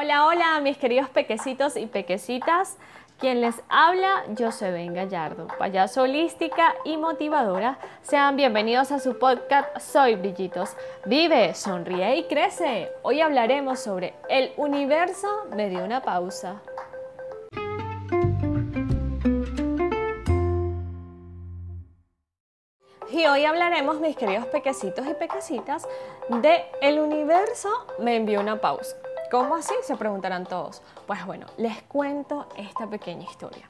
Hola, hola, mis queridos pequecitos y pequecitas. Quien les habla, yo soy Ben Gallardo, payaso holística y motivadora. Sean bienvenidos a su podcast Soy Brillitos. Vive, sonríe y crece. Hoy hablaremos sobre el universo me dio una pausa. Y hoy hablaremos, mis queridos pequecitos y pequecitas, de el universo me envió una pausa. ¿Cómo así? Se preguntarán todos. Pues bueno, les cuento esta pequeña historia.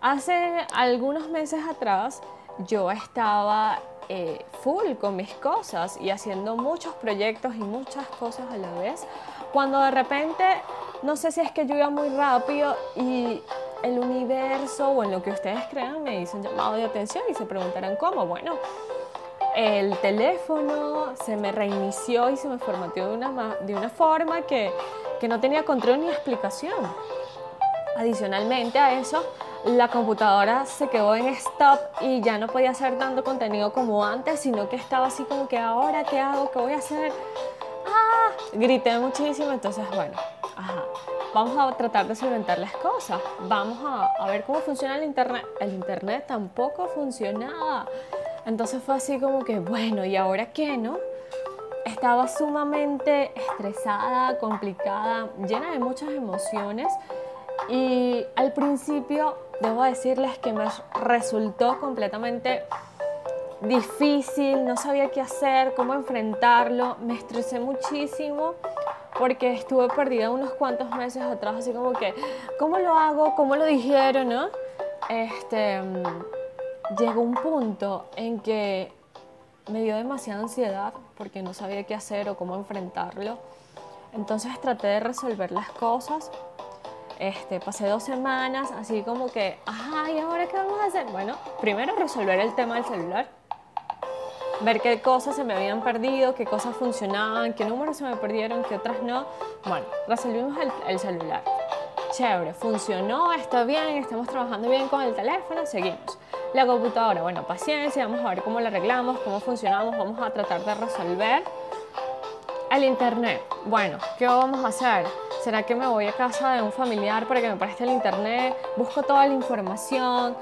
Hace algunos meses atrás yo estaba eh, full con mis cosas y haciendo muchos proyectos y muchas cosas a la vez, cuando de repente, no sé si es que yo iba muy rápido y el universo o en lo que ustedes crean me hizo un llamado de atención y se preguntarán cómo. Bueno, el teléfono se me reinició y se me formateó de una, de una forma que, que no tenía control ni explicación. Adicionalmente a eso, la computadora se quedó en stop y ya no podía hacer tanto contenido como antes, sino que estaba así como que ahora qué hago, qué voy a hacer. ¡Ah! Grité muchísimo, entonces bueno, ajá, vamos a tratar de solventar las cosas, vamos a, a ver cómo funciona el internet. El internet tampoco funcionaba. Entonces fue así como que, bueno, ¿y ahora qué, no? Estaba sumamente estresada, complicada, llena de muchas emociones y al principio debo decirles que me resultó completamente difícil, no sabía qué hacer, cómo enfrentarlo, me estresé muchísimo porque estuve perdida unos cuantos meses atrás, así como que, ¿cómo lo hago? ¿Cómo lo dijeron? ¿no? Este, llegó un punto en que me dio demasiada ansiedad porque no sabía qué hacer o cómo enfrentarlo. Entonces traté de resolver las cosas. Este, pasé dos semanas así como que, ajá, ¿y ahora qué vamos a hacer? Bueno, primero resolver el tema del celular. Ver qué cosas se me habían perdido, qué cosas funcionaban, qué números se me perdieron, qué otras no. Bueno, resolvimos el, el celular. Chévere, funcionó, está bien, estamos trabajando bien con el teléfono, seguimos. La computadora, bueno, paciencia, vamos a ver cómo la arreglamos, cómo funcionamos, vamos a tratar de resolver. El internet, bueno, ¿qué vamos a hacer? ¿Será que me voy a casa de un familiar para que me preste el internet? Busco toda la información,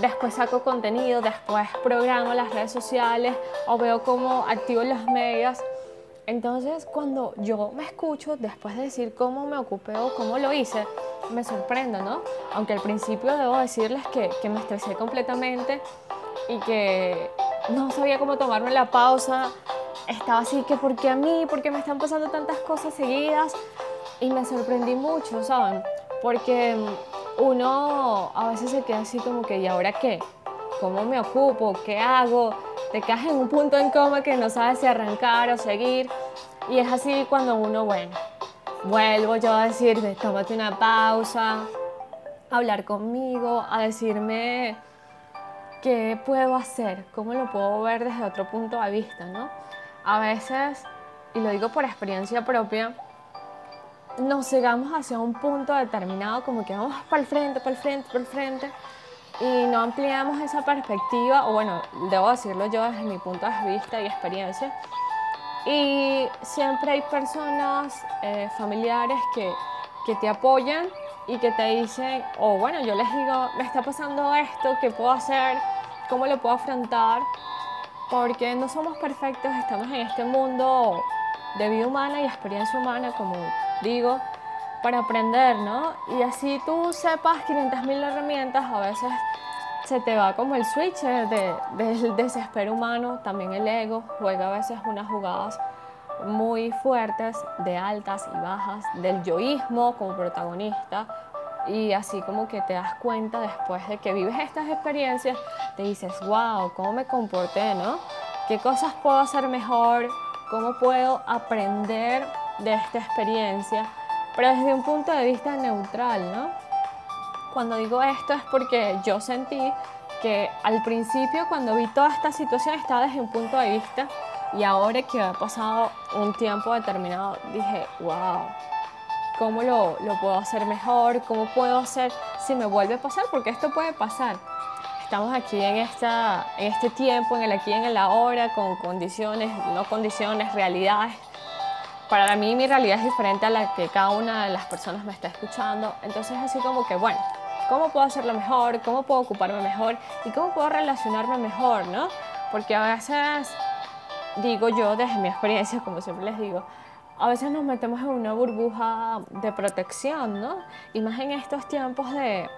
después saco contenido, después programo las redes sociales o veo cómo activo los medios. Entonces, cuando yo me escucho, después de decir cómo me ocupé o cómo lo hice, me sorprendo, ¿no? Aunque al principio debo decirles que, me estresé completamente y que no sabía cómo tomarme la pausa. Estaba así que, ¿por qué a mí? ¿Por qué me están pasando tantas cosas seguidas? Y me sorprendí mucho, ¿saben? Porque uno a veces se queda así como que, ¿y ahora qué? ¿Cómo me ocupo? ¿Qué hago? Te quedas en un punto en coma que no sabes si arrancar o seguir. Y es así cuando uno, bueno, vuelvo yo a decirme, tómate una pausa, hablar conmigo, a decirme qué puedo hacer, cómo lo puedo ver desde otro punto de vista, ¿no? A veces, y lo digo por experiencia propia, nos llegamos hacia un punto determinado, como que vamos para el frente, para el frente, para el frente, y no ampliamos esa perspectiva, o bueno, debo decirlo yo desde mi punto de vista y experiencia, y siempre hay personas, eh, familiares que, que, te apoyan y que te dicen, o oh, bueno, yo les digo, me está pasando esto, ¿qué puedo hacer? ¿Cómo lo puedo afrontar? Porque no somos perfectos, estamos en este mundo de vida humana y experiencia humana, como digo, para aprender, ¿no? Y así tú sepas 500.000 herramientas, a veces se te va como el switch de, del desespero humano, también el ego juega a veces unas jugadas muy fuertes de altas y bajas, del yoísmo como protagonista y así como que te das cuenta después de que vives estas experiencias, te dices, wow, ¿cómo me comporté, no? ¿Qué cosas puedo hacer mejor? ¿Cómo puedo aprender de esta experiencia? Pero desde un punto de vista neutral, ¿no? Cuando digo esto es porque yo sentí que al principio cuando vi toda esta situación estaba desde un punto de vista y ahora que ha pasado un tiempo determinado dije, wow, ¿cómo lo, lo puedo hacer mejor? ¿Cómo puedo hacer si me vuelve a pasar? Porque esto puede pasar. Estamos aquí en, esta, en este tiempo, en el aquí en el ahora, con condiciones, no condiciones, realidades para mí mi realidad es diferente a la que cada una de las personas me está escuchando. Entonces así como que, bueno, ¿cómo puedo hacerlo mejor? ¿Cómo puedo ocuparme mejor? ¿Y cómo puedo relacionarme mejor? ¿no? Porque a veces, digo yo desde mi experiencia, como siempre les digo, a veces nos metemos en una burbuja de protección, ¿no? Y más en estos tiempos de,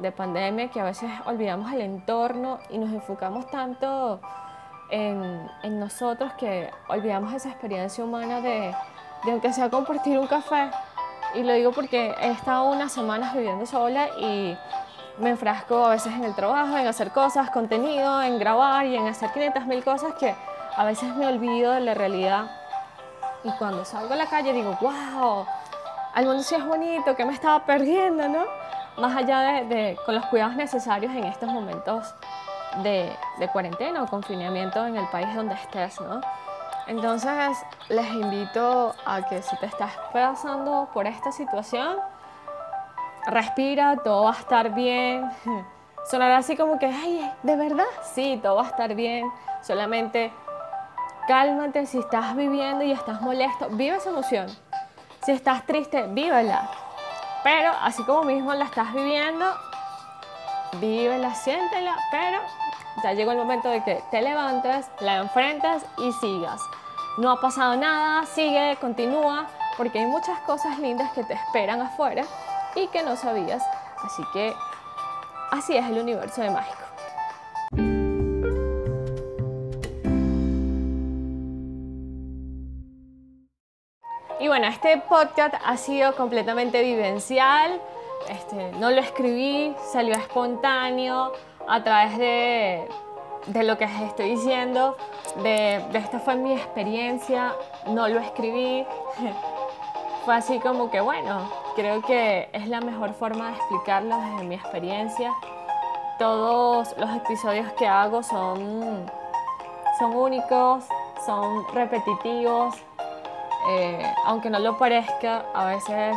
de pandemia que a veces olvidamos el entorno y nos enfocamos tanto en, en nosotros que olvidamos esa experiencia humana de, de aunque sea compartir un café. Y lo digo porque he estado unas semanas viviendo sola y me enfrasco a veces en el trabajo, en hacer cosas, contenido, en grabar y en hacer 500 mil cosas que a veces me olvido de la realidad y cuando salgo a la calle digo, wow, al mundo sí es bonito, que me estaba perdiendo, ¿no? Más allá de, con los cuidados necesarios en estos momentos de, cuarentena o confinamiento en el país donde estés, ¿no? Entonces les invito a que si te estás pasando por esta situación, respira, todo va a estar bien. Sonará así como que, ay, ¿de verdad? Sí, todo va a estar bien. Solamente Cálmate si estás viviendo y estás molesto, vive esa emoción. Si estás triste, vívela. Pero así como mismo la estás viviendo, vívela, siéntela, pero ya llegó el momento de que te levantes, la enfrentes y sigas. No ha pasado nada, sigue, continúa, porque hay muchas cosas lindas que te esperan afuera y que no sabías. Así que así es el universo de mágico. Y bueno, este podcast ha sido completamente vivencial. Este, no lo escribí, salió espontáneo a través de, de lo que estoy diciendo. De, esta fue mi experiencia, no lo escribí. fue así como que, bueno, creo que es la mejor forma de explicarlo desde mi experiencia. Todos los episodios que hago son, son únicos, son repetitivos, eh, aunque no lo parezca, a veces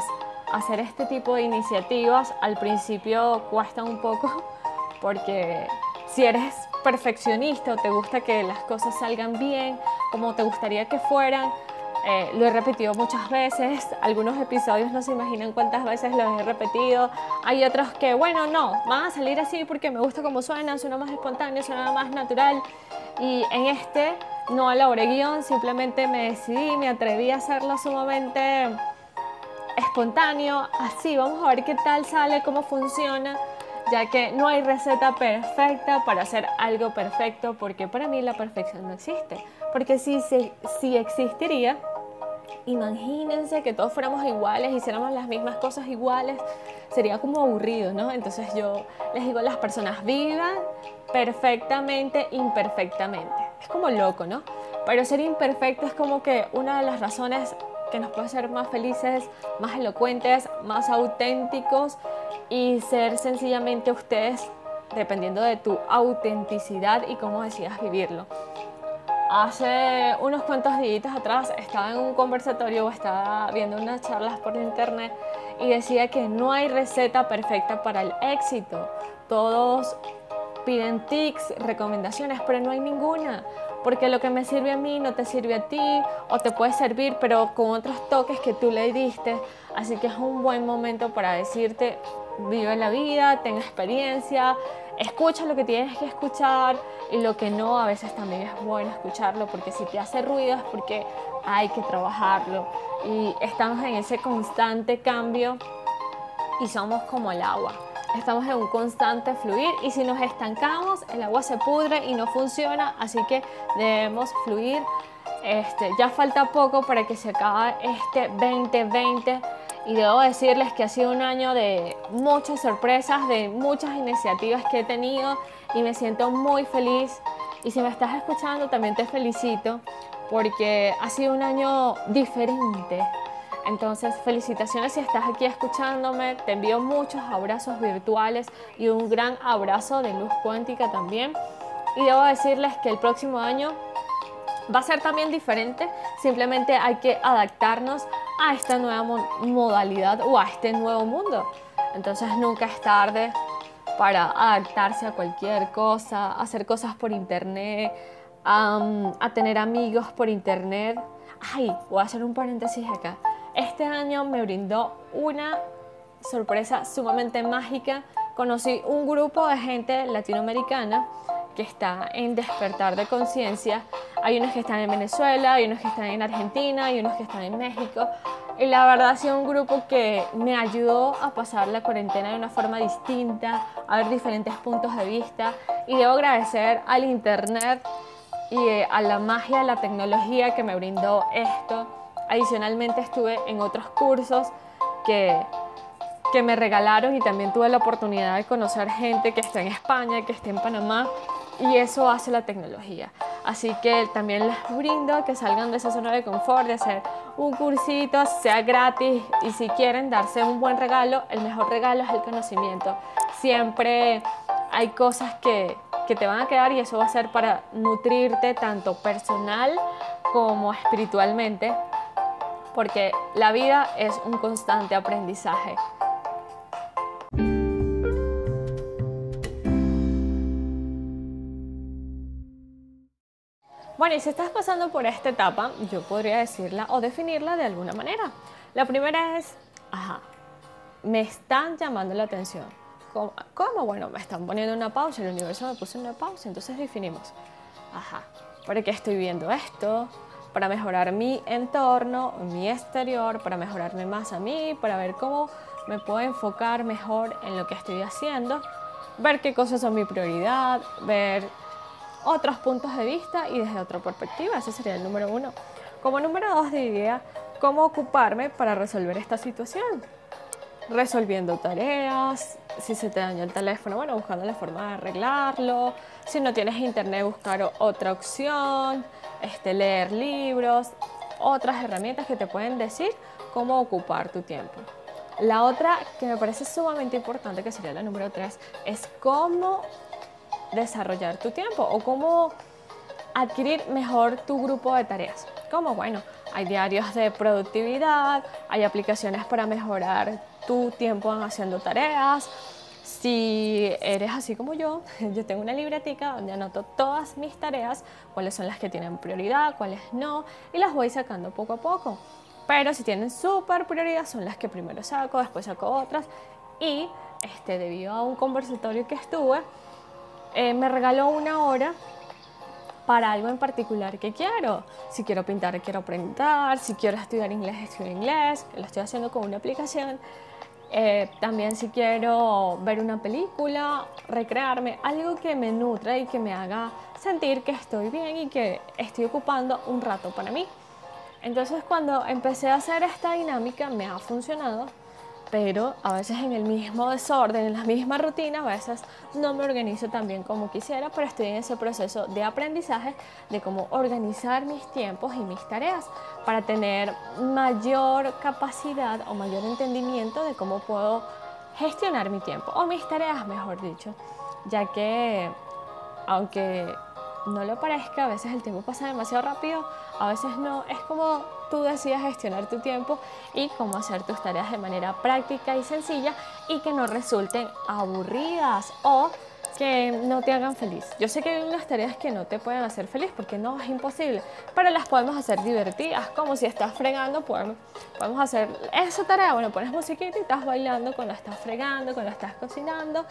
hacer este tipo de iniciativas al principio cuesta un poco porque si eres perfeccionista o te gusta que las cosas salgan bien como te gustaría que fueran, eh, lo he repetido muchas veces, algunos episodios no se imaginan cuántas veces los he repetido, hay otros que, bueno, no, van a salir así porque me gusta como suena, suena más espontáneo, suena más natural y en este no elaboré guion, simplemente me decidí, me atreví a hacerlo sumamente espontáneo, así, vamos a ver qué tal sale, cómo funciona, ya que no hay receta perfecta para hacer algo perfecto, porque para mí la perfección no existe, porque si, si, si existiría, imagínense que todos fuéramos iguales, hiciéramos las mismas cosas iguales, sería como aburrido, ¿no? Entonces yo les digo, las personas vivan perfectamente, imperfectamente. Es como loco, ¿no? Pero ser imperfecto es como que una de las razones que nos puede hacer más felices, más elocuentes, más auténticos y ser sencillamente ustedes dependiendo de tu autenticidad y cómo decidas vivirlo. Hace unos cuantos días atrás estaba en un conversatorio o estaba viendo unas charlas por internet y decía que no hay receta perfecta para el éxito. Todos piden tics, recomendaciones, pero no hay ninguna. Porque lo que me sirve a mí no te sirve a ti o te puede servir, pero con otros toques que tú le diste. Así que es un buen momento para decirte, vive la vida, ten experiencia, escucha lo que tienes que escuchar y lo que no, a veces también es bueno escucharlo porque si te hace ruido es porque hay que trabajarlo y estamos en ese constante cambio y somos como el agua. Estamos en un constante fluir y si nos estancamos el agua se pudre y no funciona, así que debemos fluir. Este, ya falta poco para que se acabe este 2020 y debo decirles que ha sido un año de muchas sorpresas, de muchas iniciativas que he tenido y me siento muy feliz. Y si me estás escuchando, también te felicito porque ha sido un año diferente. Entonces, felicitaciones si estás aquí escuchándome. Te envío muchos abrazos virtuales y un gran abrazo de luz cuántica también. Y debo decirles que el próximo año va a ser también diferente. Simplemente hay que adaptarnos a esta nueva modalidad o a este nuevo mundo. Entonces nunca es tarde para adaptarse a cualquier cosa, hacer cosas por internet, a tener amigos por internet, Ay, voy a hacer un paréntesis acá. Este año me brindó una sorpresa sumamente mágica. Conocí un grupo de gente latinoamericana que está en despertar de conciencia. Hay unos que están en Venezuela, hay unos que están en Argentina, hay unos que están en México. Y la verdad ha sido un grupo que me ayudó a pasar la cuarentena de una forma distinta, a ver diferentes puntos de vista. Y debo agradecer al Internet y eh, a la magia de la tecnología que me brindó esto. Adicionalmente estuve en otros cursos que, que me regalaron y también tuve la oportunidad de conocer gente que está en España, que está en Panamá y eso hace la tecnología. Así que también les brindo que salgan de esa zona de confort, de hacer un cursito, sea gratis y si quieren darse un buen regalo, el mejor regalo es el conocimiento. Siempre hay cosas que, que te van a quedar y eso va a ser para nutrirte tanto personal como espiritualmente, porque la vida es un constante aprendizaje. Bueno, y si estás pasando por esta etapa, yo podría decirla o definirla de alguna manera. La primera es, ajá, me están llamando la atención. ¿Cómo? Bueno, me están poniendo una pausa, el universo me puso una pausa, entonces definimos, ajá, ¿para qué estoy viendo esto? Para mejorar mi entorno, mi exterior, para mejorarme más a mí, para ver cómo me puedo enfocar mejor en lo que estoy haciendo, ver qué cosas son mi prioridad, ver otros puntos de vista y desde otra perspectiva. Ese sería el número uno. Como número dos diría, ¿cómo ocuparme para resolver esta situación? Resolviendo tareas, si se te dañó el teléfono, bueno, buscando la forma de arreglarlo. Si no tienes internet, buscar otra opción, este, leer libros, otras herramientas que te pueden decir cómo ocupar tu tiempo. La otra que me parece sumamente importante, que sería la número tres, es cómo desarrollar tu tiempo o cómo adquirir mejor tu grupo de tareas. Como bueno, hay diarios de productividad, hay aplicaciones para mejorar tu tiempo haciendo tareas. Si eres así como yo, yo tengo una libretica donde anoto todas mis tareas, cuáles son las que tienen prioridad, cuáles no, y las voy sacando poco a poco. Pero si tienen súper prioridad, son las que primero saco, después saco otras. Y este, debido a un conversatorio que estuve, eh, me regaló una hora para algo en particular que quiero. Si quiero pintar, quiero pintar. Si quiero estudiar inglés, estudio inglés. Lo estoy haciendo con una aplicación. Eh, también si quiero ver una película, recrearme, algo que me nutra y que me haga sentir que estoy bien y que estoy ocupando un rato para mí. Entonces cuando empecé a hacer esta dinámica me ha funcionado pero a veces en el mismo desorden, en la misma rutina, a veces no me organizo tan bien como quisiera, pero estoy en ese proceso de aprendizaje de cómo organizar mis tiempos y mis tareas para tener mayor capacidad o mayor entendimiento de cómo puedo gestionar mi tiempo o mis tareas, mejor dicho, ya que aunque no lo parezca, a veces el tiempo pasa demasiado rápido, a veces no, es como tú decidas gestionar tu tiempo y cómo hacer tus tareas de manera práctica y sencilla y que no resulten aburridas o que no te hagan feliz. Yo sé que hay unas tareas que no te pueden hacer feliz porque no es imposible, pero las podemos hacer divertidas, como si estás fregando, podemos, podemos hacer esa tarea, bueno, pones musiquita y estás bailando cuando estás fregando, cuando estás cocinando,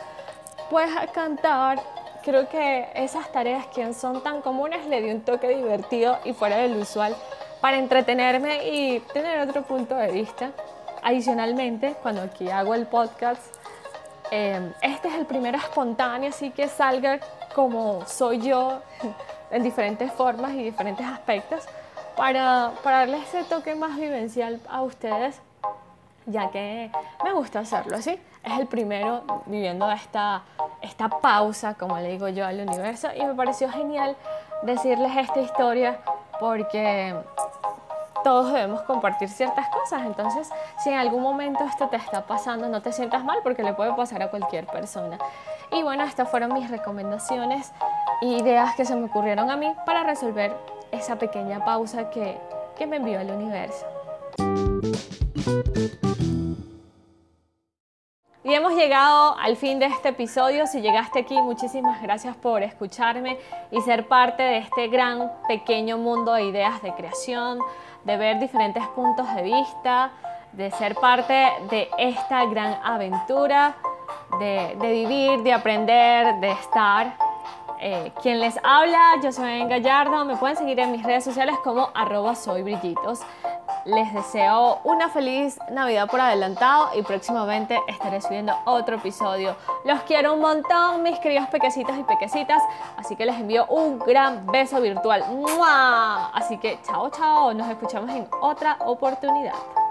puedes cantar. Creo que esas tareas que son tan comunes le dio un toque divertido y fuera del usual para entretenerme y tener otro punto de vista. Adicionalmente, cuando aquí hago el podcast, em, este es el primero espontáneo, así que salga como soy yo en diferentes formas y diferentes aspectos para, para darle ese toque más vivencial a ustedes, ya que me gusta hacerlo así. Es el primero viviendo esta, esta pausa, como le digo yo al universo, y me pareció genial decirles esta historia porque todos debemos compartir ciertas cosas. Entonces, si en algún momento esto te está pasando, no te sientas mal porque le puede pasar a cualquier persona. Y bueno, estas fueron mis recomendaciones e ideas que se me ocurrieron a mí para resolver esa pequeña pausa que, que me envió el universo. Y hemos llegado al fin de este episodio. Si llegaste aquí, muchísimas gracias por escucharme y ser parte de este gran, pequeño mundo de ideas de creación, de ver diferentes puntos de vista, de ser parte de esta gran aventura, de, vivir, de aprender, de estar. Eh, quien les habla, yo soy Gallardo, me pueden seguir en mis redes sociales como arroba soy les deseo una feliz Navidad por adelantado y próximamente estaré subiendo otro episodio. Los quiero un montón, mis queridos pequecitos y pequecitas, así que les envío un gran beso virtual. Así que chao, chao, nos escuchamos en otra oportunidad.